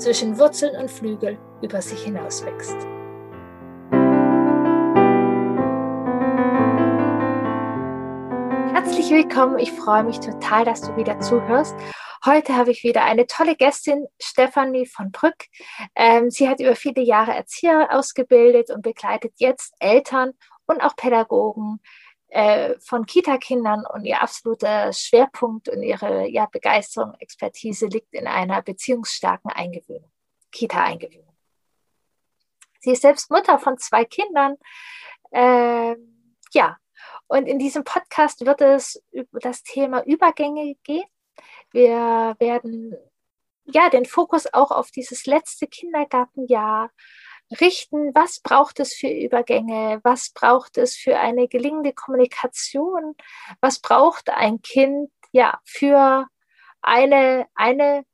zwischen Wurzeln und Flügel über sich hinaus wächst. Herzlich willkommen, ich freue mich total, dass du wieder zuhörst. Heute habe ich wieder eine tolle Gästin, Stefanie von Brück. Ähm, sie hat über viele Jahre Erzieher ausgebildet und begleitet jetzt Eltern und auch Pädagogen äh, von Kita-Kindern und ihr absoluter Schwerpunkt und ihre ja, Begeisterung, Expertise liegt in einer beziehungsstarken Eingewöhnung, Kita-Eingewöhnung. Sie ist selbst Mutter von zwei Kindern. Äh, ja, und in diesem Podcast wird es über das Thema Übergänge gehen. Wir werden ja den Fokus auch auf dieses letzte Kindergartenjahr richten, was braucht es für Übergänge, was braucht es für eine gelingende Kommunikation, was braucht ein Kind ja für eine, eine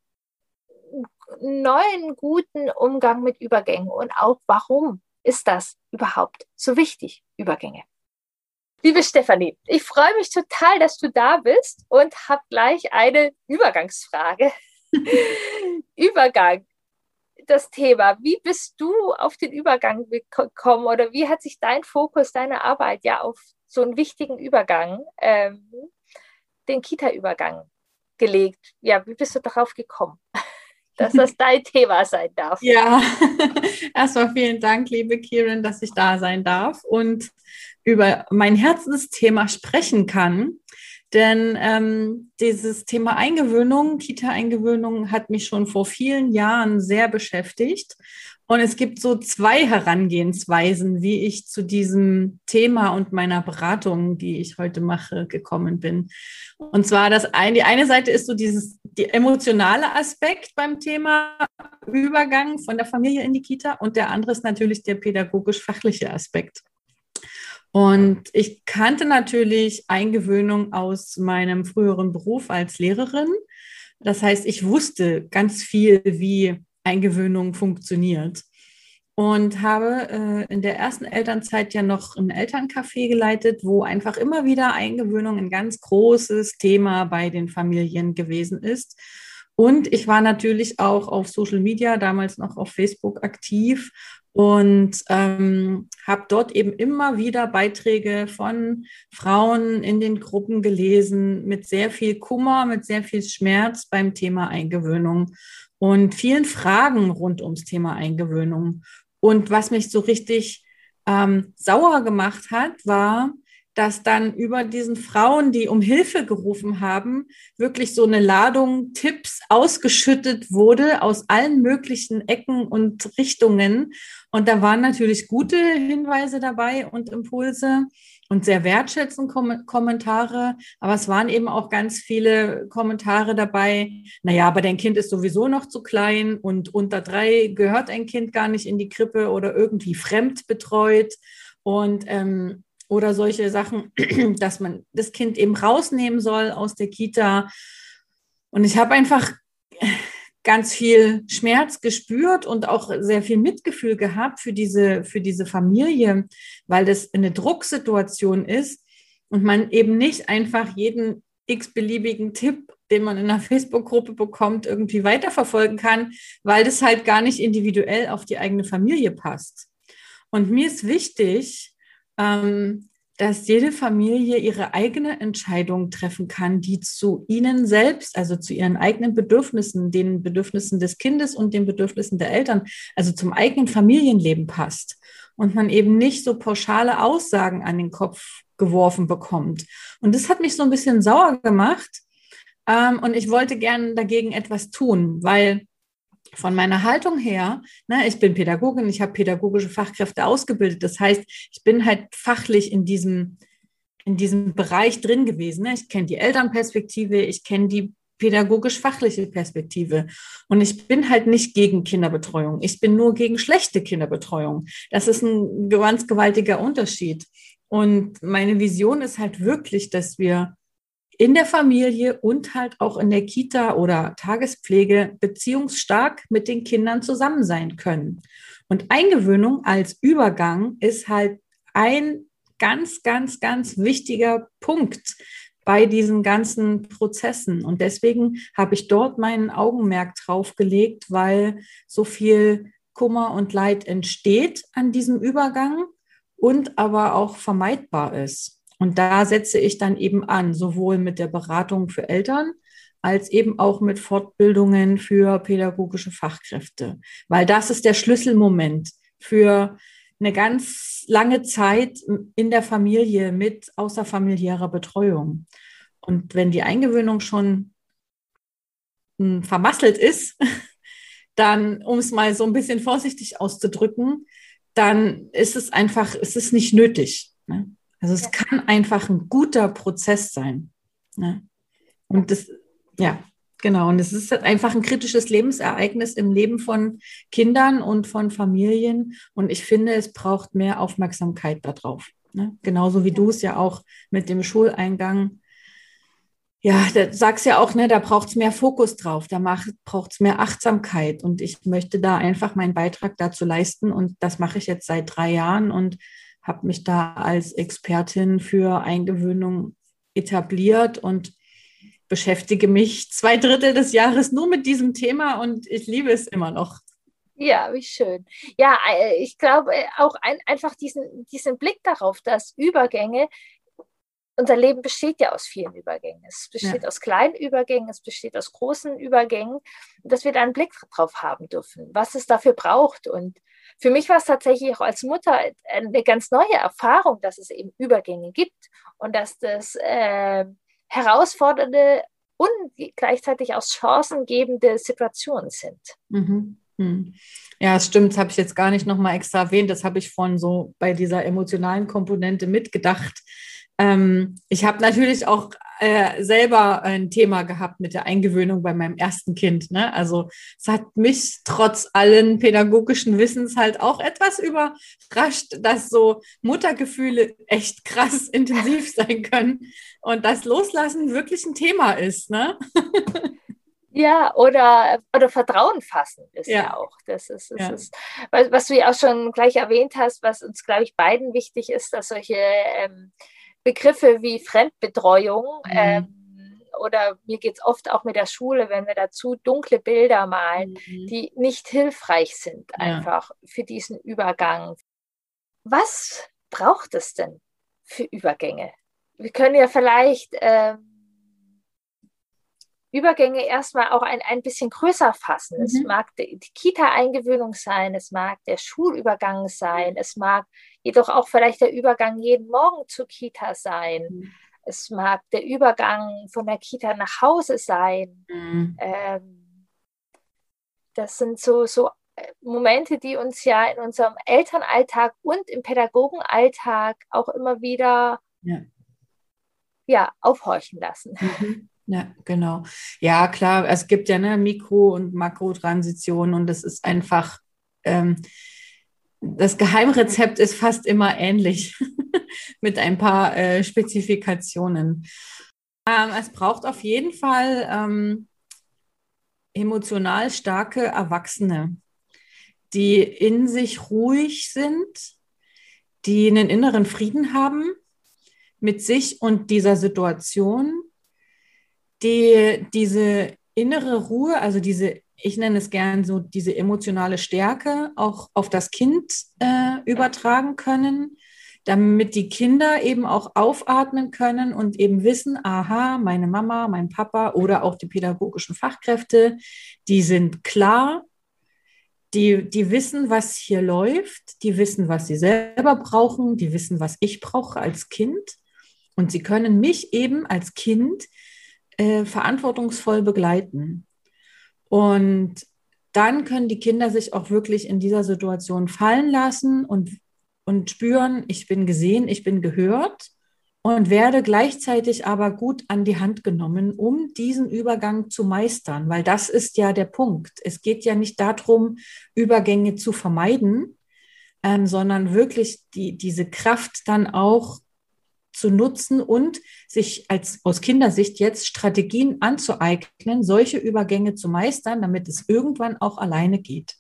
neuen guten Umgang mit Übergängen und auch warum ist das überhaupt so wichtig, Übergänge. Liebe Stefanie, ich freue mich total, dass du da bist und habe gleich eine Übergangsfrage. Übergang das Thema. Wie bist du auf den Übergang gekommen oder wie hat sich dein Fokus, deine Arbeit ja auf so einen wichtigen Übergang, ähm, den Kita-Übergang gelegt? Ja, wie bist du darauf gekommen? dass das dein Thema sein darf. Ja, erstmal vielen Dank, liebe Kiran, dass ich da sein darf und über mein Herzensthema sprechen kann. Denn ähm, dieses Thema Eingewöhnung, Kita-Eingewöhnung, hat mich schon vor vielen Jahren sehr beschäftigt. Und es gibt so zwei Herangehensweisen, wie ich zu diesem Thema und meiner Beratung, die ich heute mache, gekommen bin. Und zwar das eine, die eine Seite ist so dieses die emotionale Aspekt beim Thema Übergang von der Familie in die Kita und der andere ist natürlich der pädagogisch-fachliche Aspekt. Und ich kannte natürlich Eingewöhnung aus meinem früheren Beruf als Lehrerin. Das heißt, ich wusste ganz viel, wie Eingewöhnung funktioniert. Und habe äh, in der ersten Elternzeit ja noch ein Elterncafé geleitet, wo einfach immer wieder Eingewöhnung ein ganz großes Thema bei den Familien gewesen ist. Und ich war natürlich auch auf Social Media, damals noch auf Facebook aktiv und ähm, habe dort eben immer wieder Beiträge von Frauen in den Gruppen gelesen mit sehr viel Kummer, mit sehr viel Schmerz beim Thema Eingewöhnung und vielen Fragen rund ums Thema Eingewöhnung. Und was mich so richtig ähm, sauer gemacht hat, war, dass dann über diesen Frauen, die um Hilfe gerufen haben, wirklich so eine Ladung Tipps ausgeschüttet wurde aus allen möglichen Ecken und Richtungen. Und da waren natürlich gute Hinweise dabei und Impulse und sehr wertschätzende Kom Kommentare. Aber es waren eben auch ganz viele Kommentare dabei. Naja, aber dein Kind ist sowieso noch zu klein und unter drei gehört ein Kind gar nicht in die Krippe oder irgendwie fremd betreut. Und ähm, oder solche Sachen, dass man das Kind eben rausnehmen soll aus der Kita. Und ich habe einfach ganz viel Schmerz gespürt und auch sehr viel Mitgefühl gehabt für diese, für diese Familie, weil das eine Drucksituation ist und man eben nicht einfach jeden x-beliebigen Tipp, den man in einer Facebook-Gruppe bekommt, irgendwie weiterverfolgen kann, weil das halt gar nicht individuell auf die eigene Familie passt. Und mir ist wichtig, ähm, dass jede Familie ihre eigene Entscheidung treffen kann, die zu ihnen selbst, also zu ihren eigenen Bedürfnissen, den Bedürfnissen des Kindes und den Bedürfnissen der Eltern, also zum eigenen Familienleben passt. Und man eben nicht so pauschale Aussagen an den Kopf geworfen bekommt. Und das hat mich so ein bisschen sauer gemacht. Ähm, und ich wollte gern dagegen etwas tun, weil von meiner Haltung her, ne, ich bin Pädagogin, ich habe pädagogische Fachkräfte ausgebildet. Das heißt, ich bin halt fachlich in diesem, in diesem Bereich drin gewesen. Ne? Ich kenne die Elternperspektive, ich kenne die pädagogisch-fachliche Perspektive. Und ich bin halt nicht gegen Kinderbetreuung. Ich bin nur gegen schlechte Kinderbetreuung. Das ist ein ganz gewaltiger Unterschied. Und meine Vision ist halt wirklich, dass wir in der Familie und halt auch in der Kita oder Tagespflege beziehungsstark mit den Kindern zusammen sein können. Und Eingewöhnung als Übergang ist halt ein ganz, ganz, ganz wichtiger Punkt bei diesen ganzen Prozessen. Und deswegen habe ich dort meinen Augenmerk drauf gelegt, weil so viel Kummer und Leid entsteht an diesem Übergang und aber auch vermeidbar ist. Und da setze ich dann eben an, sowohl mit der Beratung für Eltern als eben auch mit Fortbildungen für pädagogische Fachkräfte, weil das ist der Schlüsselmoment für eine ganz lange Zeit in der Familie mit außerfamiliärer Betreuung. Und wenn die Eingewöhnung schon hm, vermasselt ist, dann, um es mal so ein bisschen vorsichtig auszudrücken, dann ist es einfach, es ist nicht nötig. Ne? Also es ja. kann einfach ein guter Prozess sein. Ne? Und das, ja, genau. Und es ist halt einfach ein kritisches Lebensereignis im Leben von Kindern und von Familien. Und ich finde, es braucht mehr Aufmerksamkeit darauf. Ne? Genauso wie ja. du es ja auch mit dem Schuleingang ja, da sagst ja auch, ne, da braucht es mehr Fokus drauf, da braucht es mehr Achtsamkeit. Und ich möchte da einfach meinen Beitrag dazu leisten. Und das mache ich jetzt seit drei Jahren und habe mich da als Expertin für Eingewöhnung etabliert und beschäftige mich zwei Drittel des Jahres nur mit diesem Thema und ich liebe es immer noch. Ja, wie schön. Ja, äh, ich glaube äh, auch ein, einfach diesen, diesen Blick darauf, dass Übergänge unser Leben besteht ja aus vielen Übergängen. Es besteht ja. aus kleinen Übergängen, es besteht aus großen Übergängen, dass wir da einen Blick drauf haben dürfen, was es dafür braucht. Und für mich war es tatsächlich auch als Mutter eine ganz neue Erfahrung, dass es eben Übergänge gibt und dass das äh, herausfordernde und gleichzeitig auch chancengebende Situationen sind. Mhm. Hm. Ja, das stimmt. Das habe ich jetzt gar nicht nochmal extra erwähnt. Das habe ich von so bei dieser emotionalen Komponente mitgedacht ähm, ich habe natürlich auch äh, selber ein Thema gehabt mit der Eingewöhnung bei meinem ersten Kind. Ne? Also es hat mich trotz allen pädagogischen Wissens halt auch etwas überrascht, dass so Muttergefühle echt krass intensiv sein können und das Loslassen wirklich ein Thema ist. Ne? Ja, oder, oder Vertrauen fassen ist ja, ja auch. Das ist, das ja. ist was, was, du ja auch schon gleich erwähnt hast, was uns, glaube ich, beiden wichtig ist, dass solche ähm, Begriffe wie Fremdbetreuung mhm. ähm, oder mir geht es oft auch mit der Schule, wenn wir dazu dunkle Bilder malen, mhm. die nicht hilfreich sind einfach ja. für diesen Übergang. Was braucht es denn für Übergänge? Wir können ja vielleicht ähm, Übergänge erstmal auch ein, ein bisschen größer fassen. Mhm. Es mag die, die Kita-Eingewöhnung sein, es mag der Schulübergang sein, es mag jedoch auch vielleicht der Übergang jeden Morgen zur Kita sein. Mhm. Es mag der Übergang von der Kita nach Hause sein. Mhm. Ähm, das sind so, so äh, Momente, die uns ja in unserem Elternalltag und im Pädagogenalltag auch immer wieder ja. Ja, aufhorchen lassen. Mhm. Ja, genau. Ja, klar, es gibt ja eine Mikro- und Makrotransition und das ist einfach, ähm, das Geheimrezept ist fast immer ähnlich mit ein paar äh, Spezifikationen. Ähm, es braucht auf jeden Fall ähm, emotional starke Erwachsene, die in sich ruhig sind, die einen inneren Frieden haben mit sich und dieser Situation die diese innere Ruhe, also diese, ich nenne es gern so, diese emotionale Stärke auch auf das Kind äh, übertragen können, damit die Kinder eben auch aufatmen können und eben wissen, aha, meine Mama, mein Papa oder auch die pädagogischen Fachkräfte, die sind klar, die, die wissen, was hier läuft, die wissen, was sie selber brauchen, die wissen, was ich brauche als Kind. Und sie können mich eben als Kind äh, verantwortungsvoll begleiten. Und dann können die Kinder sich auch wirklich in dieser Situation fallen lassen und, und spüren, ich bin gesehen, ich bin gehört. und werde gleichzeitig aber gut an die Hand genommen, um diesen Übergang zu meistern, weil das ist ja der Punkt. Es geht ja nicht darum, Übergänge zu vermeiden, ähm, sondern wirklich die, diese Kraft dann auch zu nutzen und sich als aus Kindersicht jetzt Strategien anzueignen, solche Übergänge zu meistern, damit es irgendwann auch alleine geht.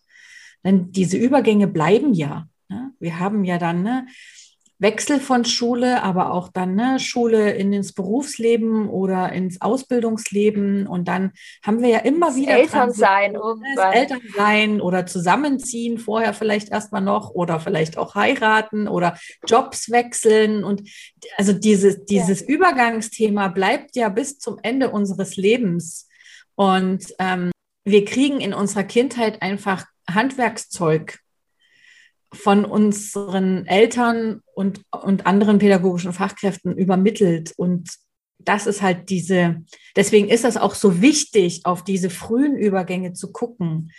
Denn diese Übergänge bleiben ja. Ne? Wir haben ja dann ne, Wechsel von Schule, aber auch dann ne, Schule in ins Berufsleben oder ins Ausbildungsleben. Und dann haben wir ja immer das wieder Elternsein ne, irgendwann. Elternsein oder zusammenziehen, vorher vielleicht erstmal noch oder vielleicht auch heiraten oder Jobs wechseln. Und also dieses, dieses ja. Übergangsthema bleibt ja bis zum Ende unseres Lebens. Und ähm, wir kriegen in unserer Kindheit einfach Handwerkszeug von unseren Eltern und, und anderen pädagogischen Fachkräften übermittelt. Und das ist halt diese, deswegen ist das auch so wichtig, auf diese frühen Übergänge zu gucken,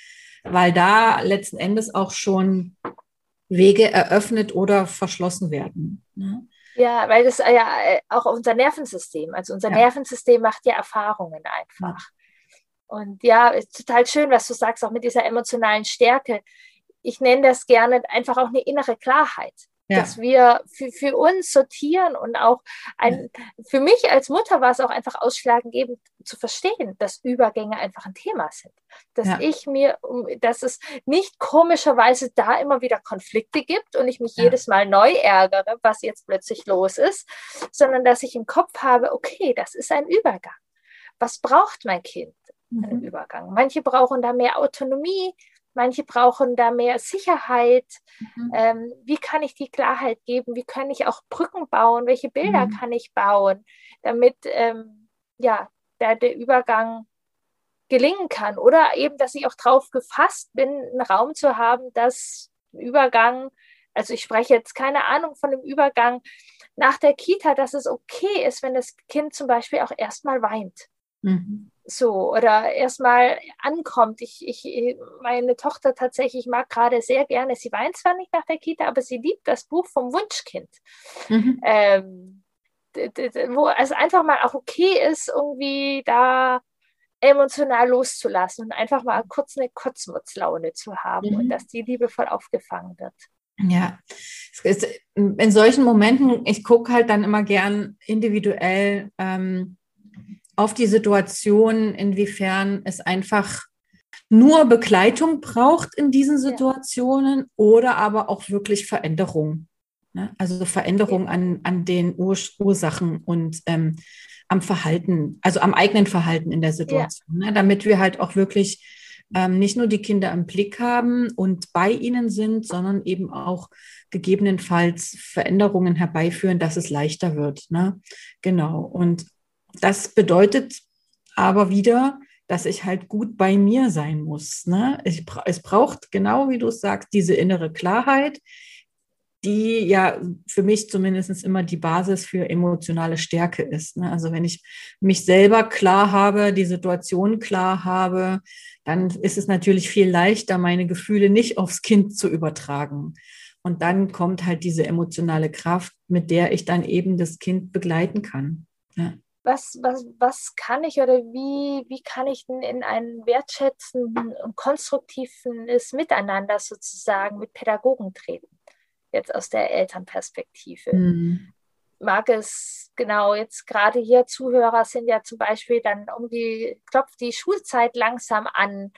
weil da letzten Endes auch schon Wege eröffnet oder verschlossen werden. Ne? Ja, weil das ja äh, auch unser Nervensystem, also unser ja. Nervensystem macht ja Erfahrungen einfach. Ja. Und ja, ist total schön, was du sagst, auch mit dieser emotionalen Stärke ich nenne das gerne einfach auch eine innere Klarheit. Ja. dass wir für, für uns sortieren und auch ein, für mich als Mutter war es auch einfach ausschlaggebend zu verstehen, dass Übergänge einfach ein Thema sind. Dass ja. ich mir, dass es nicht komischerweise da immer wieder Konflikte gibt und ich mich ja. jedes Mal neu ärgere, was jetzt plötzlich los ist, sondern dass ich im Kopf habe, okay, das ist ein Übergang. Was braucht mein Kind? Einen mhm. Übergang. Manche brauchen da mehr Autonomie, Manche brauchen da mehr Sicherheit. Mhm. Ähm, wie kann ich die Klarheit geben? Wie kann ich auch Brücken bauen? Welche Bilder mhm. kann ich bauen, damit ähm, ja, der, der Übergang gelingen kann? Oder eben, dass ich auch drauf gefasst bin, einen Raum zu haben, dass Übergang, also ich spreche jetzt keine Ahnung von dem Übergang nach der Kita, dass es okay ist, wenn das Kind zum Beispiel auch erstmal weint. Mhm so oder erstmal ankommt. Ich, ich, meine Tochter tatsächlich mag gerade sehr gerne, sie weint zwar nicht nach der Kita, aber sie liebt das Buch vom Wunschkind. Mhm. Ähm, wo es einfach mal auch okay ist, irgendwie da emotional loszulassen und einfach mal kurz eine Kotzmutzlaune zu haben mhm. und dass die liebevoll aufgefangen wird. Ja, in solchen Momenten, ich gucke halt dann immer gern individuell, ähm, auf die Situation, inwiefern es einfach nur Begleitung braucht in diesen Situationen ja. oder aber auch wirklich Veränderung. Ne? Also Veränderung ja. an, an den Ur Ursachen und ähm, am Verhalten, also am eigenen Verhalten in der Situation, ja. ne? damit wir halt auch wirklich ähm, nicht nur die Kinder im Blick haben und bei ihnen sind, sondern eben auch gegebenenfalls Veränderungen herbeiführen, dass es leichter wird. Ne? Genau. Und das bedeutet aber wieder, dass ich halt gut bei mir sein muss. Ne? Ich, es braucht, genau wie du es sagst, diese innere Klarheit, die ja für mich zumindest immer die Basis für emotionale Stärke ist. Ne? Also wenn ich mich selber klar habe, die Situation klar habe, dann ist es natürlich viel leichter, meine Gefühle nicht aufs Kind zu übertragen. Und dann kommt halt diese emotionale Kraft, mit der ich dann eben das Kind begleiten kann. Ja was, was, was kann ich oder wie, wie kann ich denn in ein wertschätzenden und konstruktives Miteinander sozusagen mit Pädagogen treten? Jetzt aus der Elternperspektive. Mhm. Mag es genau jetzt gerade hier Zuhörer sind ja zum Beispiel dann um die, klopft die Schulzeit langsam an.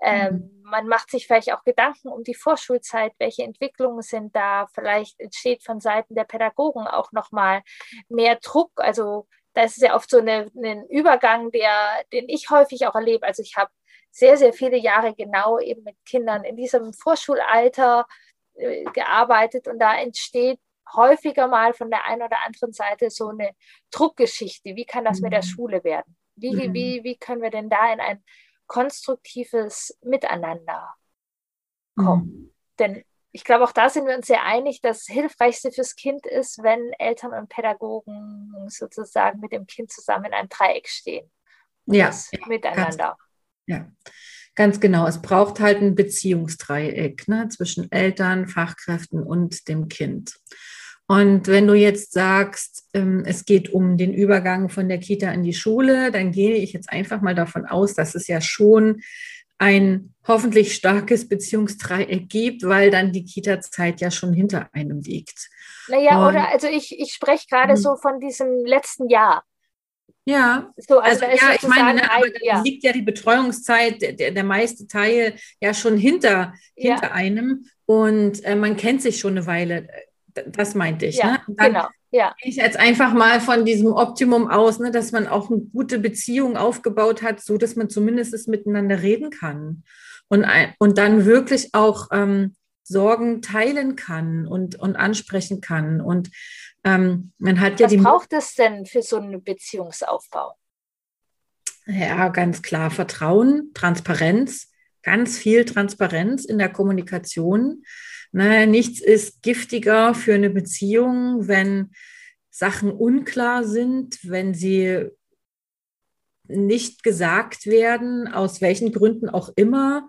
Ähm, mhm. Man macht sich vielleicht auch Gedanken um die Vorschulzeit, welche Entwicklungen sind da. Vielleicht entsteht von Seiten der Pädagogen auch nochmal mehr Druck. Also da ist es ja oft so eine, ein Übergang, der, den ich häufig auch erlebe. Also ich habe sehr, sehr viele Jahre genau eben mit Kindern in diesem Vorschulalter äh, gearbeitet und da entsteht häufiger mal von der einen oder anderen Seite so eine Druckgeschichte. Wie kann das mhm. mit der mhm. Schule werden? Wie, mhm. wie, wie können wir denn da in ein konstruktives Miteinander kommen? Mhm. Denn ich glaube, auch da sind wir uns sehr einig, dass das Hilfreichste fürs Kind ist, wenn Eltern und Pädagogen sozusagen mit dem Kind zusammen in einem Dreieck stehen. Ja. Miteinander. Ganz, ja, ganz genau. Es braucht halt ein Beziehungsdreieck ne, zwischen Eltern, Fachkräften und dem Kind. Und wenn du jetzt sagst, ähm, es geht um den Übergang von der Kita in die Schule, dann gehe ich jetzt einfach mal davon aus, dass es ja schon ein hoffentlich starkes Beziehungsdreieck gibt, weil dann die Kita-Zeit ja schon hinter einem liegt. Naja, Und, oder also ich, ich spreche gerade hm. so von diesem letzten Jahr. Ja, so, also, also ja, ich meine, ne, aber ja. liegt ja die Betreuungszeit, der, der meiste Teil ja schon hinter, hinter ja. einem und äh, man kennt sich schon eine Weile. Das meinte ich. Ja, ne? genau. Ja. Ich jetzt einfach mal von diesem Optimum aus, ne, dass man auch eine gute Beziehung aufgebaut hat, so dass man zumindest miteinander reden kann und, und dann wirklich auch ähm, Sorgen teilen kann und, und ansprechen kann. Und ähm, man hat ja Was die. Was braucht es denn für so einen Beziehungsaufbau? Ja, ganz klar Vertrauen, Transparenz, ganz viel Transparenz in der Kommunikation. Ne, nichts ist giftiger für eine Beziehung, wenn Sachen unklar sind, wenn sie nicht gesagt werden, aus welchen Gründen auch immer.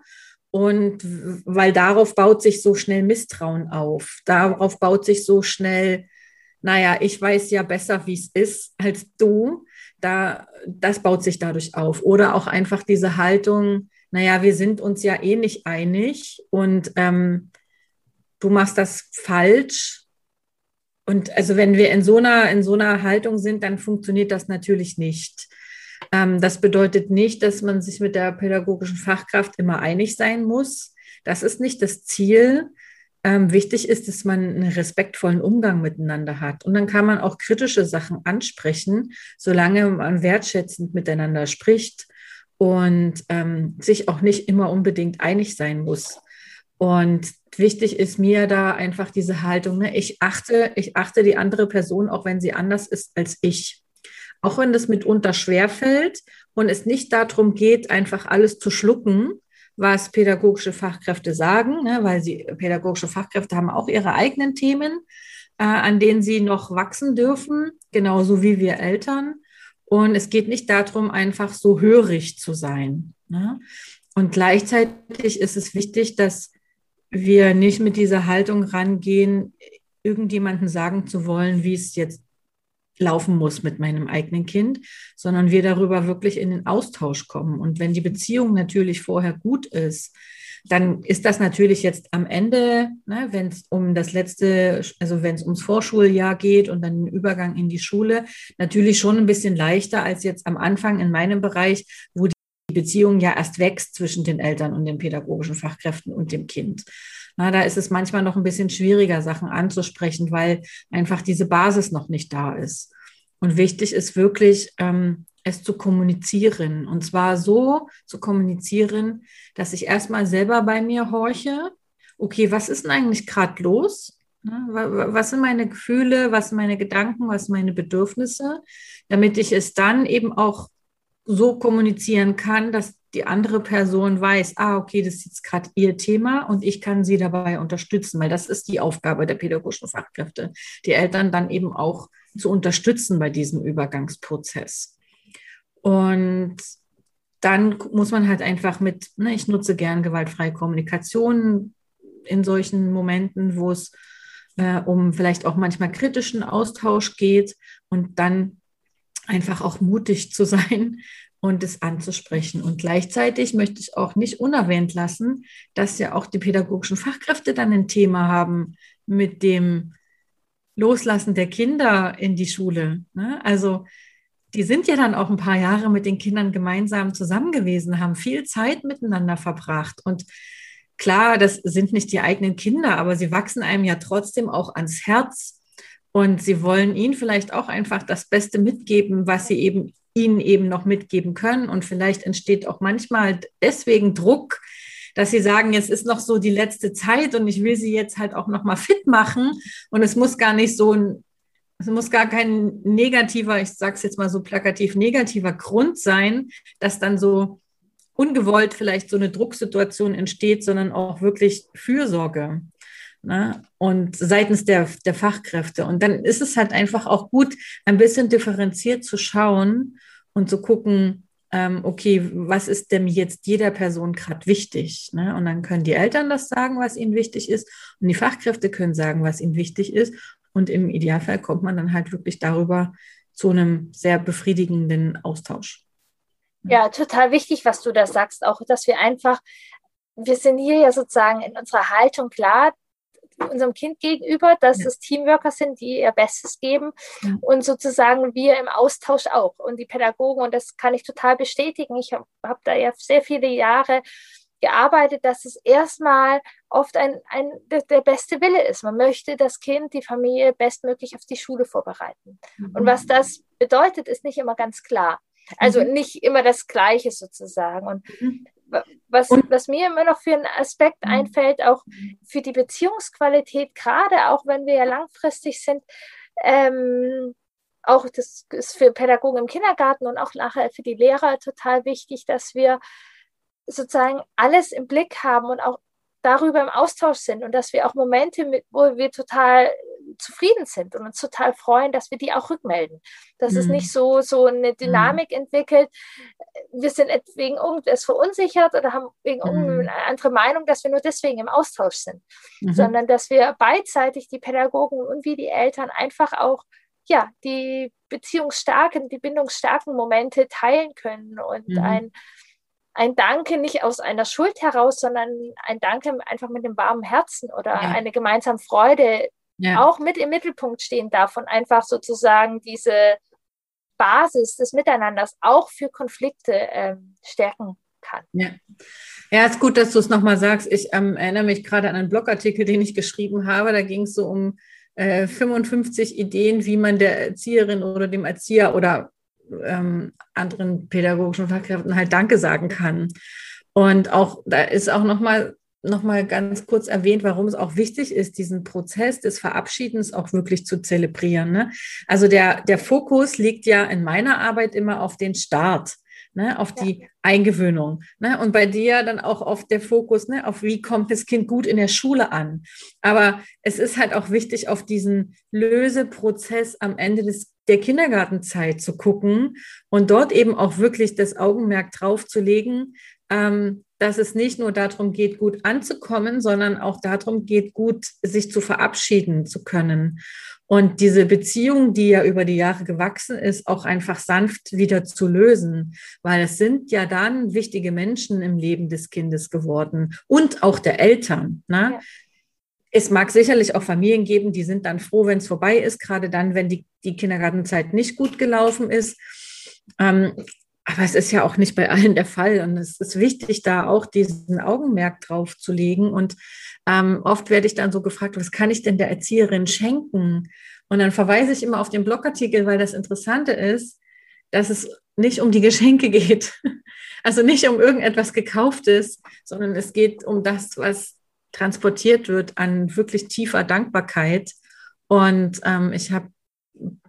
Und weil darauf baut sich so schnell Misstrauen auf. Darauf baut sich so schnell, naja, ich weiß ja besser, wie es ist, als du. Da, das baut sich dadurch auf. Oder auch einfach diese Haltung, naja, wir sind uns ja eh nicht einig und ähm, du machst das falsch. Und also wenn wir in so einer, in so einer Haltung sind, dann funktioniert das natürlich nicht. Ähm, das bedeutet nicht, dass man sich mit der pädagogischen Fachkraft immer einig sein muss. Das ist nicht das Ziel. Ähm, wichtig ist, dass man einen respektvollen Umgang miteinander hat. Und dann kann man auch kritische Sachen ansprechen, solange man wertschätzend miteinander spricht und ähm, sich auch nicht immer unbedingt einig sein muss. Und wichtig ist mir da einfach diese Haltung, ne? ich achte, ich achte die andere Person, auch wenn sie anders ist als ich. Auch wenn das mitunter schwerfällt und es nicht darum geht, einfach alles zu schlucken, was pädagogische Fachkräfte sagen, ne? weil sie pädagogische Fachkräfte haben auch ihre eigenen Themen, äh, an denen sie noch wachsen dürfen, genauso wie wir Eltern. Und es geht nicht darum, einfach so hörig zu sein. Ne? Und gleichzeitig ist es wichtig, dass wir nicht mit dieser Haltung rangehen, irgendjemanden sagen zu wollen, wie es jetzt laufen muss mit meinem eigenen Kind, sondern wir darüber wirklich in den Austausch kommen. Und wenn die Beziehung natürlich vorher gut ist, dann ist das natürlich jetzt am Ende, ne, wenn es um das letzte, also wenn es ums Vorschuljahr geht und dann den Übergang in die Schule, natürlich schon ein bisschen leichter als jetzt am Anfang in meinem Bereich, wo die Beziehung ja erst wächst zwischen den Eltern und den pädagogischen Fachkräften und dem Kind. Na, da ist es manchmal noch ein bisschen schwieriger, Sachen anzusprechen, weil einfach diese Basis noch nicht da ist. Und wichtig ist wirklich, ähm, es zu kommunizieren. Und zwar so zu kommunizieren, dass ich erstmal selber bei mir horche, okay, was ist denn eigentlich gerade los? Was sind meine Gefühle, was sind meine Gedanken, was sind meine Bedürfnisse, damit ich es dann eben auch so kommunizieren kann, dass die andere Person weiß, ah, okay, das ist jetzt gerade ihr Thema und ich kann sie dabei unterstützen, weil das ist die Aufgabe der pädagogischen Fachkräfte, die Eltern dann eben auch zu unterstützen bei diesem Übergangsprozess. Und dann muss man halt einfach mit, ne, ich nutze gern gewaltfreie Kommunikation in solchen Momenten, wo es äh, um vielleicht auch manchmal kritischen Austausch geht und dann einfach auch mutig zu sein und es anzusprechen. Und gleichzeitig möchte ich auch nicht unerwähnt lassen, dass ja auch die pädagogischen Fachkräfte dann ein Thema haben mit dem Loslassen der Kinder in die Schule. Ne? Also die sind ja dann auch ein paar Jahre mit den Kindern gemeinsam zusammen gewesen, haben viel Zeit miteinander verbracht. Und klar, das sind nicht die eigenen Kinder, aber sie wachsen einem ja trotzdem auch ans Herz. Und sie wollen ihnen vielleicht auch einfach das Beste mitgeben, was sie eben ihnen eben noch mitgeben können. Und vielleicht entsteht auch manchmal deswegen Druck, dass sie sagen, jetzt ist noch so die letzte Zeit und ich will sie jetzt halt auch noch mal fit machen. Und es muss gar nicht so ein, es muss gar kein negativer, ich sage es jetzt mal so plakativ, negativer Grund sein, dass dann so ungewollt vielleicht so eine Drucksituation entsteht, sondern auch wirklich Fürsorge. Ne? Und seitens der, der Fachkräfte. Und dann ist es halt einfach auch gut, ein bisschen differenziert zu schauen und zu gucken, ähm, okay, was ist denn jetzt jeder Person gerade wichtig? Ne? Und dann können die Eltern das sagen, was ihnen wichtig ist. Und die Fachkräfte können sagen, was ihnen wichtig ist. Und im Idealfall kommt man dann halt wirklich darüber zu einem sehr befriedigenden Austausch. Ja, total wichtig, was du da sagst, auch, dass wir einfach, wir sind hier ja sozusagen in unserer Haltung klar, unserem Kind gegenüber, dass ja. es Teamworker sind, die ihr Bestes geben ja. und sozusagen wir im Austausch auch. Und die Pädagogen, und das kann ich total bestätigen, ich habe hab da ja sehr viele Jahre gearbeitet, dass es erstmal oft ein, ein, der, beste Wille ist. Man möchte das Kind, die Familie bestmöglich auf die Schule vorbereiten. Mhm. Und was das bedeutet, ist nicht immer ganz klar. Also mhm. nicht immer das Gleiche sozusagen. Und mhm. was, was mir immer noch für einen Aspekt mhm. einfällt, auch für die Beziehungsqualität, gerade auch wenn wir ja langfristig sind, ähm, auch das ist für Pädagogen im Kindergarten und auch nachher für die Lehrer total wichtig, dass wir sozusagen alles im Blick haben und auch darüber im Austausch sind und dass wir auch Momente, mit, wo wir total zufrieden sind und uns total freuen, dass wir die auch rückmelden. Dass mhm. es nicht so, so eine mhm. Dynamik mhm. entwickelt. Wir sind wegen irgendwas verunsichert oder haben wegen mhm. eine andere Meinung, dass wir nur deswegen im Austausch sind, mhm. sondern dass wir beidseitig die Pädagogen und wie die Eltern einfach auch ja, die beziehungsstarken, die bindungsstarken Momente teilen können und mhm. ein ein Danke nicht aus einer Schuld heraus, sondern ein Danke einfach mit dem warmen Herzen oder ja. eine gemeinsame Freude ja. auch mit im Mittelpunkt stehen darf und einfach sozusagen diese Basis des Miteinanders auch für Konflikte ähm, stärken kann. Ja. ja, ist gut, dass du es nochmal sagst. Ich ähm, erinnere mich gerade an einen Blogartikel, den ich geschrieben habe. Da ging es so um äh, 55 Ideen, wie man der Erzieherin oder dem Erzieher oder ähm, anderen pädagogischen Fachkräften halt Danke sagen kann. Und auch da ist auch nochmal noch mal ganz kurz erwähnt, warum es auch wichtig ist, diesen Prozess des Verabschiedens auch wirklich zu zelebrieren. Ne? Also der, der Fokus liegt ja in meiner Arbeit immer auf den Start ne, auf ja. die Eingewöhnung. Ne? Und bei dir dann auch auf der Fokus, ne, auf wie kommt das Kind gut in der Schule an. Aber es ist halt auch wichtig, auf diesen Löseprozess am Ende des, der Kindergartenzeit zu gucken und dort eben auch wirklich das Augenmerk drauf zu legen, ähm, dass es nicht nur darum geht, gut anzukommen, sondern auch darum geht, gut sich zu verabschieden zu können. Und diese Beziehung, die ja über die Jahre gewachsen ist, auch einfach sanft wieder zu lösen, weil es sind ja dann wichtige Menschen im Leben des Kindes geworden und auch der Eltern. Ne? Ja. Es mag sicherlich auch Familien geben, die sind dann froh, wenn es vorbei ist, gerade dann, wenn die, die Kindergartenzeit nicht gut gelaufen ist. Ähm, aber es ist ja auch nicht bei allen der Fall. Und es ist wichtig, da auch diesen Augenmerk drauf zu legen. Und ähm, oft werde ich dann so gefragt, was kann ich denn der Erzieherin schenken? Und dann verweise ich immer auf den Blogartikel, weil das Interessante ist, dass es nicht um die Geschenke geht. Also nicht um irgendetwas gekauftes, sondern es geht um das, was transportiert wird an wirklich tiefer Dankbarkeit. Und ähm, ich habe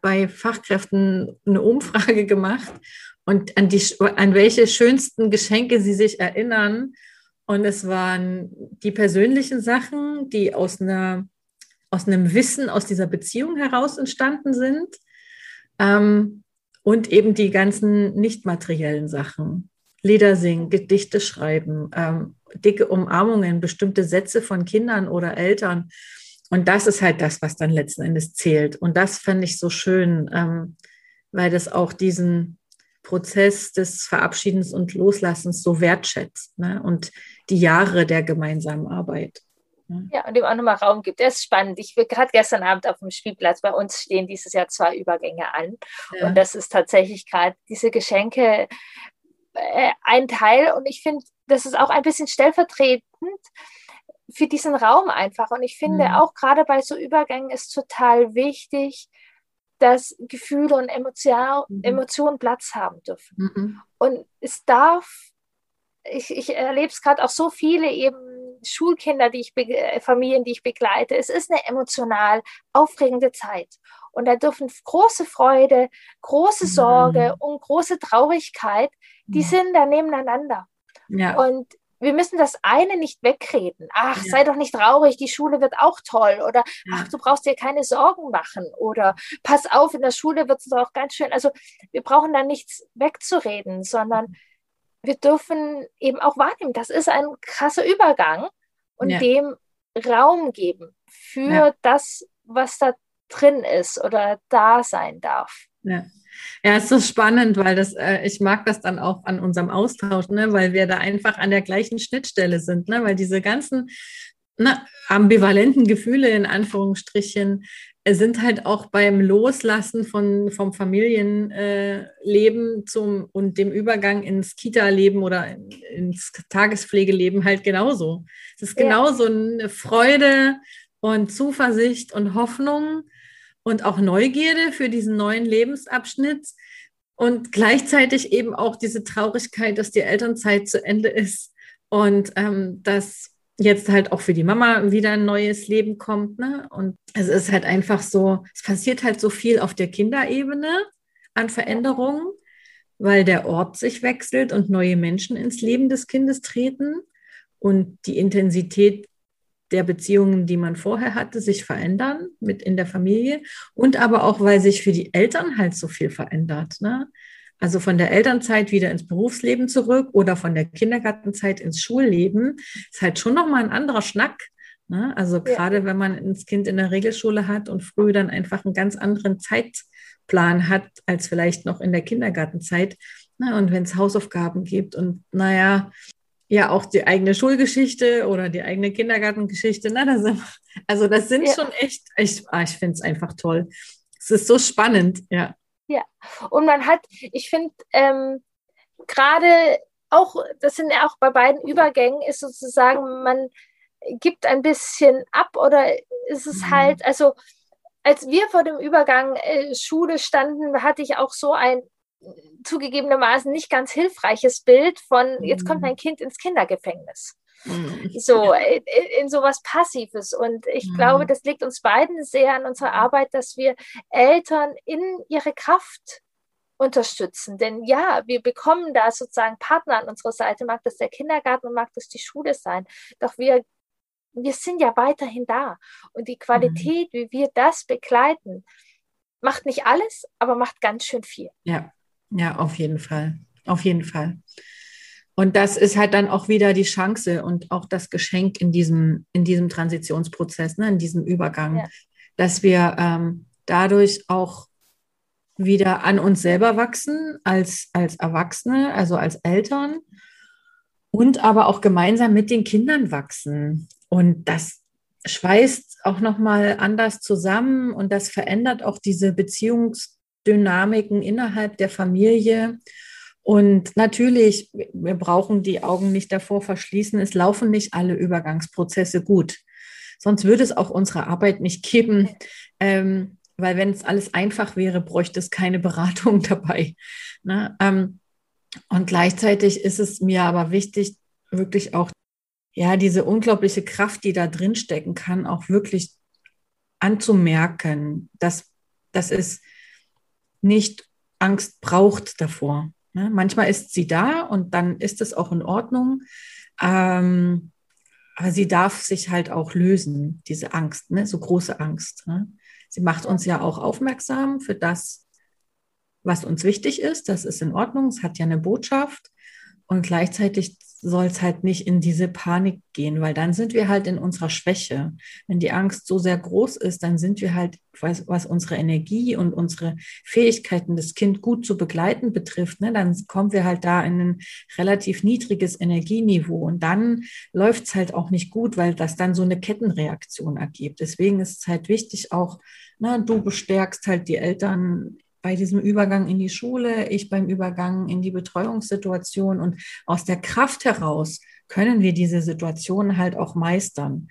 bei Fachkräften eine Umfrage gemacht und an, die, an welche schönsten Geschenke sie sich erinnern. Und es waren die persönlichen Sachen, die aus, einer, aus einem Wissen, aus dieser Beziehung heraus entstanden sind. Ähm, und eben die ganzen nicht materiellen Sachen. Lieder singen, Gedichte schreiben, ähm, dicke Umarmungen, bestimmte Sätze von Kindern oder Eltern. Und das ist halt das, was dann letzten Endes zählt. Und das fände ich so schön, ähm, weil das auch diesen, Prozess des Verabschiedens und Loslassens so wertschätzt ne? und die Jahre der gemeinsamen Arbeit. Ne? Ja, und ihm auch nochmal Raum gibt. Das ist spannend. Ich will gerade gestern Abend auf dem Spielplatz, bei uns stehen dieses Jahr zwei Übergänge an. Ja. Und das ist tatsächlich gerade diese Geschenke äh, ein Teil. Und ich finde, das ist auch ein bisschen stellvertretend für diesen Raum einfach. Und ich finde mhm. auch gerade bei so Übergängen ist total wichtig, dass Gefühle und Emotion, mhm. Emotionen Platz haben dürfen. Mhm. Und es darf, ich, ich erlebe es gerade auch so viele eben Schulkinder, die ich, äh, Familien, die ich begleite. Es ist eine emotional aufregende Zeit. Und da dürfen große Freude, große Sorge mhm. und große Traurigkeit, die sind da nebeneinander. Ja. Und wir müssen das eine nicht wegreden. Ach, ja. sei doch nicht traurig, die Schule wird auch toll. Oder ja. ach, du brauchst dir keine Sorgen machen. Oder pass auf, in der Schule wird es auch ganz schön. Also wir brauchen da nichts wegzureden, sondern wir dürfen eben auch wahrnehmen, das ist ein krasser Übergang und ja. dem Raum geben für das, was da drin ist oder da sein darf. Ja. Ja, ist so spannend, weil das, äh, ich mag das dann auch an unserem Austausch, ne, weil wir da einfach an der gleichen Schnittstelle sind, ne, weil diese ganzen ne, ambivalenten Gefühle in Anführungsstrichen äh, sind halt auch beim Loslassen von, vom Familienleben äh, zum und dem Übergang ins Kita-Leben oder ins Tagespflegeleben halt genauso. Es ist genauso eine Freude und Zuversicht und Hoffnung und auch Neugierde für diesen neuen Lebensabschnitt und gleichzeitig eben auch diese Traurigkeit, dass die Elternzeit zu Ende ist und ähm, dass jetzt halt auch für die Mama wieder ein neues Leben kommt. Ne? Und es ist halt einfach so, es passiert halt so viel auf der Kinderebene an Veränderungen, weil der Ort sich wechselt und neue Menschen ins Leben des Kindes treten und die Intensität der Beziehungen, die man vorher hatte, sich verändern mit in der Familie und aber auch, weil sich für die Eltern halt so viel verändert. Ne? Also von der Elternzeit wieder ins Berufsleben zurück oder von der Kindergartenzeit ins Schulleben ist halt schon nochmal ein anderer Schnack. Ne? Also ja. gerade wenn man ein Kind in der Regelschule hat und früh dann einfach einen ganz anderen Zeitplan hat als vielleicht noch in der Kindergartenzeit. Ne? Und wenn es Hausaufgaben gibt und naja, ja auch die eigene Schulgeschichte oder die eigene Kindergartengeschichte. Na, das sind, also das sind ja. schon echt, echt ah, ich finde es einfach toll. Es ist so spannend, ja. Ja, und man hat, ich finde, ähm, gerade auch, das sind ja auch bei beiden Übergängen, ist sozusagen, man gibt ein bisschen ab oder ist es mhm. halt, also als wir vor dem Übergang äh, Schule standen, hatte ich auch so ein zugegebenermaßen nicht ganz hilfreiches Bild von, jetzt kommt mhm. mein Kind ins Kindergefängnis. Mhm. So, in, in sowas Passives. Und ich mhm. glaube, das liegt uns beiden sehr an unserer Arbeit, dass wir Eltern in ihre Kraft unterstützen. Denn ja, wir bekommen da sozusagen Partner an unserer Seite, mag das der Kindergarten und mag das die Schule sein. Doch wir, wir sind ja weiterhin da. Und die Qualität, mhm. wie wir das begleiten, macht nicht alles, aber macht ganz schön viel. Ja, ja, auf jeden Fall. Auf jeden Fall. Und das ist halt dann auch wieder die Chance und auch das Geschenk in diesem, in diesem Transitionsprozess, ne, in diesem Übergang, ja. dass wir ähm, dadurch auch wieder an uns selber wachsen als, als Erwachsene, also als Eltern und aber auch gemeinsam mit den Kindern wachsen. Und das schweißt auch nochmal anders zusammen und das verändert auch diese Beziehungsdynamiken innerhalb der Familie und natürlich, wir brauchen die Augen nicht davor verschließen, es laufen nicht alle Übergangsprozesse gut. Sonst würde es auch unsere Arbeit nicht geben, ähm, weil wenn es alles einfach wäre, bräuchte es keine Beratung dabei. Ne? Ähm, und gleichzeitig ist es mir aber wichtig, wirklich auch ja diese unglaubliche Kraft, die da drin stecken kann, auch wirklich anzumerken, dass, dass es nicht Angst braucht davor. Ne? Manchmal ist sie da und dann ist es auch in Ordnung. Ähm, aber sie darf sich halt auch lösen, diese Angst, ne? so große Angst. Ne? Sie macht uns ja auch aufmerksam für das, was uns wichtig ist. Das ist in Ordnung. Es hat ja eine Botschaft. Und gleichzeitig soll es halt nicht in diese Panik gehen, weil dann sind wir halt in unserer Schwäche. Wenn die Angst so sehr groß ist, dann sind wir halt, was, was unsere Energie und unsere Fähigkeiten, das Kind gut zu begleiten betrifft, ne, dann kommen wir halt da in ein relativ niedriges Energieniveau und dann läuft es halt auch nicht gut, weil das dann so eine Kettenreaktion ergibt. Deswegen ist es halt wichtig auch, na, du bestärkst halt die Eltern bei diesem Übergang in die Schule, ich beim Übergang in die Betreuungssituation. Und aus der Kraft heraus können wir diese Situation halt auch meistern.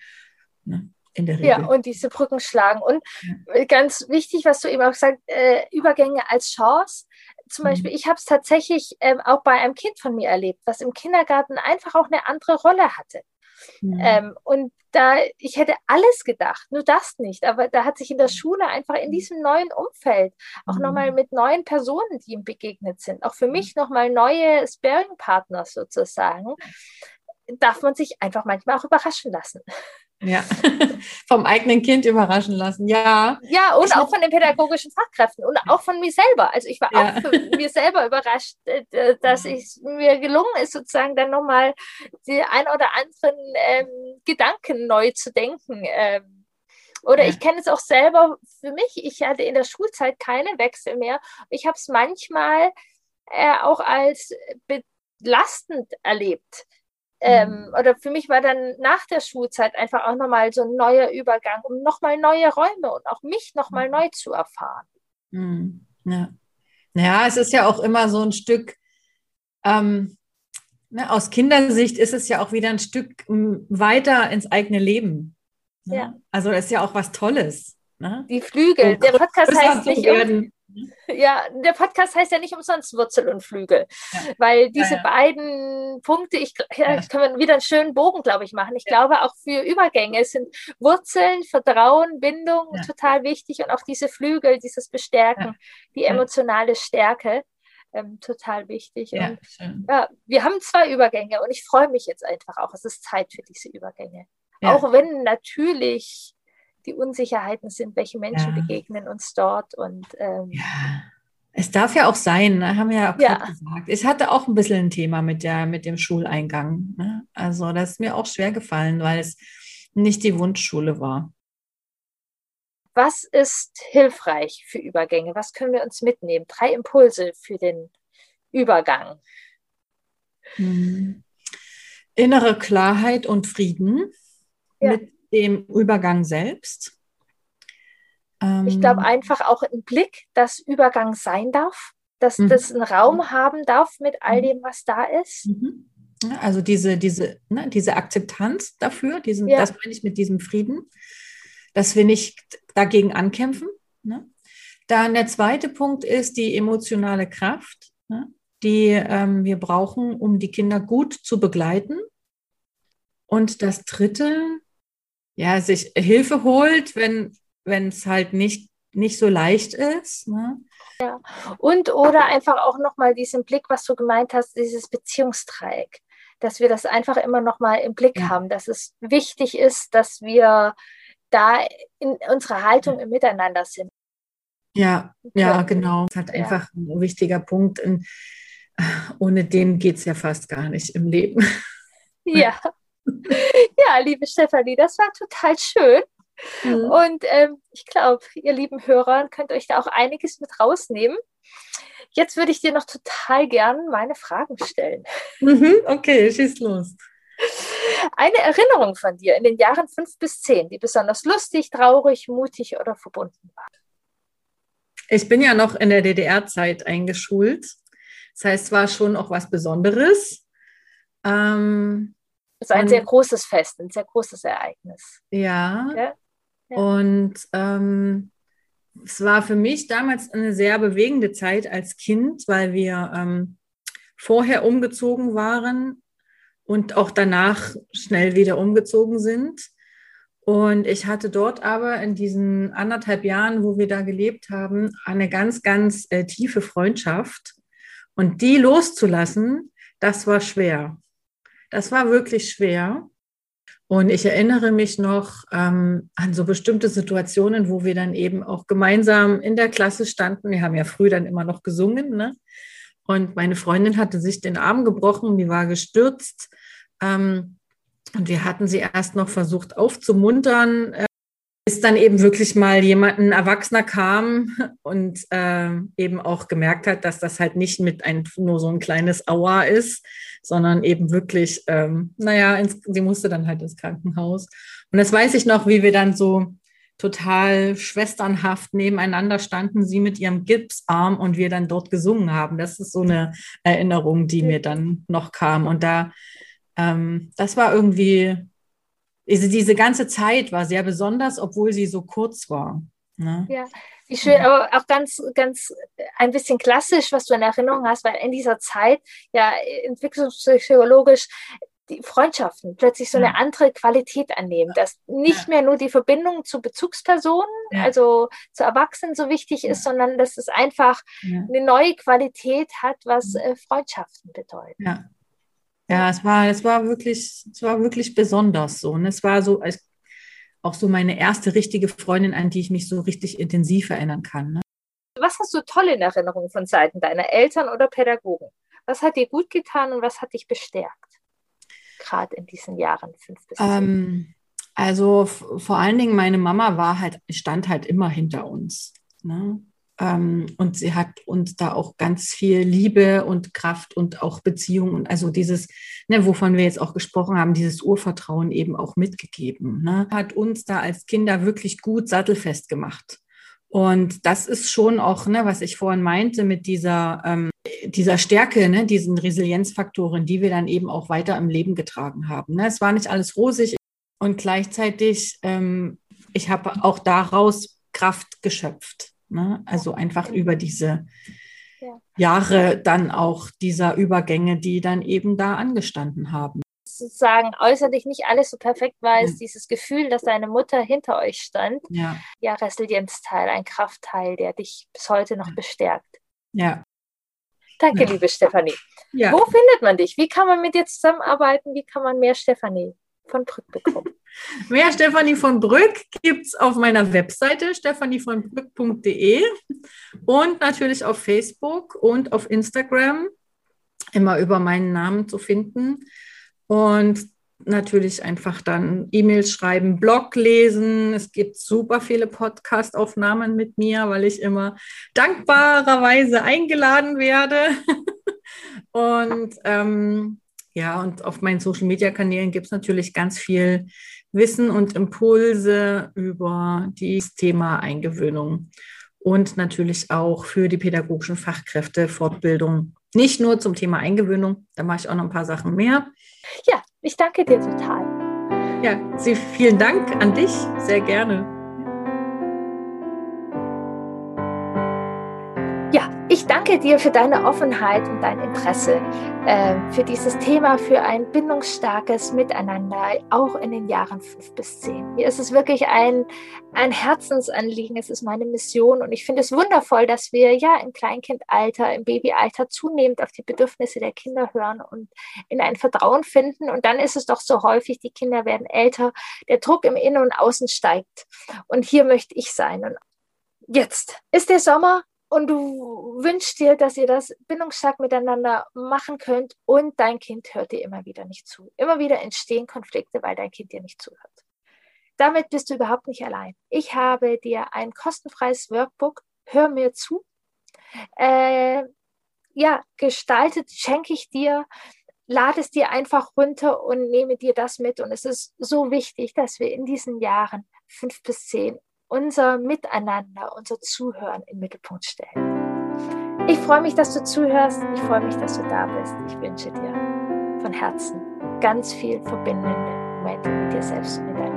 Ne? In der Regel. Ja, und diese Brücken schlagen. Und ja. ganz wichtig, was du eben auch sagst, äh, Übergänge als Chance. Zum mhm. Beispiel, ich habe es tatsächlich ähm, auch bei einem Kind von mir erlebt, was im Kindergarten einfach auch eine andere Rolle hatte. Mhm. Ähm, und da, ich hätte alles gedacht, nur das nicht. Aber da hat sich in der Schule einfach in diesem neuen Umfeld, auch mhm. nochmal mit neuen Personen, die ihm begegnet sind, auch für mich nochmal neue Sparing-Partners sozusagen, darf man sich einfach manchmal auch überraschen lassen. Ja, vom eigenen Kind überraschen lassen, ja. Ja, und ich auch von den pädagogischen Fachkräften und auch von mir selber. Also ich war ja. auch für mir selber überrascht, äh, dass es mir gelungen ist, sozusagen dann nochmal die ein oder anderen ähm, Gedanken neu zu denken. Ähm, Oder ja. ich kenne es auch selber für mich. Ich hatte in der Schulzeit keine Wechsel mehr. Ich habe es manchmal äh, auch als belastend erlebt. Ähm, mhm. oder für mich war dann nach der Schulzeit einfach auch nochmal so ein neuer Übergang, um nochmal neue Räume und auch mich nochmal mhm. neu zu erfahren. Mhm. Ja. ja, es ist ja auch immer so ein Stück, ähm, ne, aus Kindersicht ist es ja auch wieder ein Stück weiter ins eigene Leben. Ne? Ja. Also es ist ja auch was Tolles. Ne? Die Flügel. der Podcast heißt nicht um, ja, der Podcast heißt ja nicht umsonst Wurzel und Flügel, ja. weil diese ja, ja. beiden Punkte, ich, ja, können wir wieder einen schönen Bogen, glaube ich, machen. Ich glaube, auch für Übergänge sind Wurzeln, Vertrauen, Bindung total wichtig und auch diese Flügel, dieses Bestärken, die emotionale Stärke. Ähm, total wichtig. Ja, und, ja, wir haben zwei Übergänge und ich freue mich jetzt einfach auch. Es ist Zeit für diese Übergänge. Auch wenn natürlich die Unsicherheiten sind, welche Menschen ja. begegnen uns dort und ähm, ja. Es darf ja auch sein, ne? haben wir ja auch ja. gesagt. Ich hatte auch ein bisschen ein Thema mit, der, mit dem Schuleingang. Ne? Also das ist mir auch schwer gefallen, weil es nicht die Wunschschule war. Was ist hilfreich für Übergänge? Was können wir uns mitnehmen? Drei Impulse für den Übergang. Hm. Innere Klarheit und Frieden ja. mit dem Übergang selbst? ich glaube ähm, einfach auch im Blick, dass Übergang sein darf, dass mhm. das einen Raum haben darf mit all mhm. dem, was da ist. Mhm. Also diese, diese, ne, diese Akzeptanz dafür, diesen, ja. das meine ich mit diesem Frieden, dass wir nicht dagegen ankämpfen. Ne? Dann der zweite Punkt ist die emotionale Kraft, ne, die ähm, wir brauchen, um die Kinder gut zu begleiten. Und das dritte ja, sich Hilfe holt, wenn es halt nicht, nicht so leicht ist. Ne? Ja, und oder einfach auch nochmal diesen Blick, was du gemeint hast, dieses Beziehungsdreieck, dass wir das einfach immer nochmal im Blick ja. haben, dass es wichtig ist, dass wir da in unserer Haltung im Miteinander sind. Ja, ja, genau. Das ist halt ja. einfach ein wichtiger Punkt. Und ohne den geht es ja fast gar nicht im Leben. Ja. ja, liebe Stefanie, das war total schön. Mhm. Und ähm, ich glaube, ihr lieben Hörer könnt euch da auch einiges mit rausnehmen. Jetzt würde ich dir noch total gern meine Fragen stellen. Mhm, okay, schieß los. Eine Erinnerung von dir in den Jahren fünf bis zehn, die besonders lustig, traurig, mutig oder verbunden war. Ich bin ja noch in der DDR-Zeit eingeschult. Das heißt, es war schon auch was Besonderes. Ähm, das ist ein sehr großes Fest, ein sehr großes Ereignis. Ja. ja? ja. Und ähm, es war für mich damals eine sehr bewegende Zeit als Kind, weil wir ähm, vorher umgezogen waren und auch danach schnell wieder umgezogen sind. Und ich hatte dort aber in diesen anderthalb Jahren, wo wir da gelebt haben, eine ganz, ganz äh, tiefe Freundschaft. Und die loszulassen, das war schwer. Das war wirklich schwer. Und ich erinnere mich noch ähm, an so bestimmte Situationen, wo wir dann eben auch gemeinsam in der Klasse standen. Wir haben ja früh dann immer noch gesungen. Ne? Und meine Freundin hatte sich den Arm gebrochen, die war gestürzt. Ähm, und wir hatten sie erst noch versucht aufzumuntern, bis dann eben wirklich mal jemand, ein Erwachsener kam und äh, eben auch gemerkt hat, dass das halt nicht mit ein, nur so ein kleines Aua ist, sondern eben wirklich, ähm, naja, ins, sie musste dann halt ins Krankenhaus. Und das weiß ich noch, wie wir dann so total schwesternhaft nebeneinander standen, sie mit ihrem Gipsarm und wir dann dort gesungen haben. Das ist so eine Erinnerung, die mir dann noch kam. Und da, ähm, das war irgendwie, also diese ganze Zeit war sehr besonders, obwohl sie so kurz war. Ne? Ja, wie schön, aber auch ganz, ganz ein bisschen klassisch, was du in Erinnerung hast, weil in dieser Zeit ja entwicklungspsychologisch die Freundschaften plötzlich so eine andere Qualität annehmen, dass nicht mehr nur die Verbindung zu Bezugspersonen, ja. also zu Erwachsenen so wichtig ist, sondern dass es einfach eine neue Qualität hat, was äh, Freundschaften bedeutet. Ja. Es war, es war wirklich, es war wirklich besonders so. Und es war so, als auch so meine erste richtige Freundin, an die ich mich so richtig intensiv erinnern kann. Ne? Was hast du toll in Erinnerung von Seiten deiner Eltern oder Pädagogen? Was hat dir gut getan und was hat dich bestärkt? Gerade in diesen Jahren fünf bis ähm, Also vor allen Dingen meine Mama war halt, stand halt immer hinter uns. Ne? Ähm, und sie hat uns da auch ganz viel Liebe und Kraft und auch Beziehung und also dieses, ne, wovon wir jetzt auch gesprochen haben, dieses Urvertrauen eben auch mitgegeben. Ne? Hat uns da als Kinder wirklich gut sattelfest gemacht. Und das ist schon auch, ne, was ich vorhin meinte, mit dieser, ähm, dieser Stärke, ne, diesen Resilienzfaktoren, die wir dann eben auch weiter im Leben getragen haben. Ne? Es war nicht alles rosig und gleichzeitig, ähm, ich habe auch daraus Kraft geschöpft. Ne? Also einfach über diese ja. Jahre dann auch dieser Übergänge, die dann eben da angestanden haben. Sozusagen äußerlich nicht alles so perfekt war, ist ja. dieses Gefühl, dass deine Mutter hinter euch stand. Ja, ja Resilienzteil, ein Kraftteil, der dich bis heute noch bestärkt. Ja. Danke, liebe Stefanie. Wo findet man dich? Wie kann man mit dir zusammenarbeiten? Wie kann man mehr Stefanie von Brück bekommen? Mehr Stefanie von Brück gibt es auf meiner Webseite stefanievonbrück.de und natürlich auf Facebook und auf Instagram immer über meinen Namen zu finden. Und natürlich einfach dann E-Mails schreiben, Blog lesen. Es gibt super viele Podcast-Aufnahmen mit mir, weil ich immer dankbarerweise eingeladen werde. Und ähm, ja, und auf meinen Social-Media-Kanälen gibt es natürlich ganz viel Wissen und Impulse über das Thema Eingewöhnung und natürlich auch für die pädagogischen Fachkräfte Fortbildung. Nicht nur zum Thema Eingewöhnung, da mache ich auch noch ein paar Sachen mehr. Ja, ich danke dir total. Ja, vielen Dank an dich, sehr gerne. Ich danke dir für deine Offenheit und dein Interesse äh, für dieses Thema, für ein bindungsstarkes Miteinander, auch in den Jahren fünf bis zehn. Mir ist es wirklich ein, ein Herzensanliegen, es ist meine Mission und ich finde es wundervoll, dass wir ja im Kleinkindalter, im Babyalter zunehmend auf die Bedürfnisse der Kinder hören und in ein Vertrauen finden. Und dann ist es doch so häufig, die Kinder werden älter, der Druck im Innen und Außen steigt. Und hier möchte ich sein. Und jetzt ist der Sommer, und du wünschst dir, dass ihr das bindungsstark miteinander machen könnt und dein Kind hört dir immer wieder nicht zu. Immer wieder entstehen Konflikte, weil dein Kind dir nicht zuhört. Damit bist du überhaupt nicht allein. Ich habe dir ein kostenfreies Workbook, hör mir zu, äh, ja, gestaltet, schenke ich dir, lade es dir einfach runter und nehme dir das mit. Und es ist so wichtig, dass wir in diesen Jahren fünf bis zehn unser Miteinander, unser Zuhören im Mittelpunkt stellen. Ich freue mich, dass du zuhörst. Ich freue mich, dass du da bist. Ich wünsche dir von Herzen ganz viel verbindende Momente mit dir selbst und mit deinem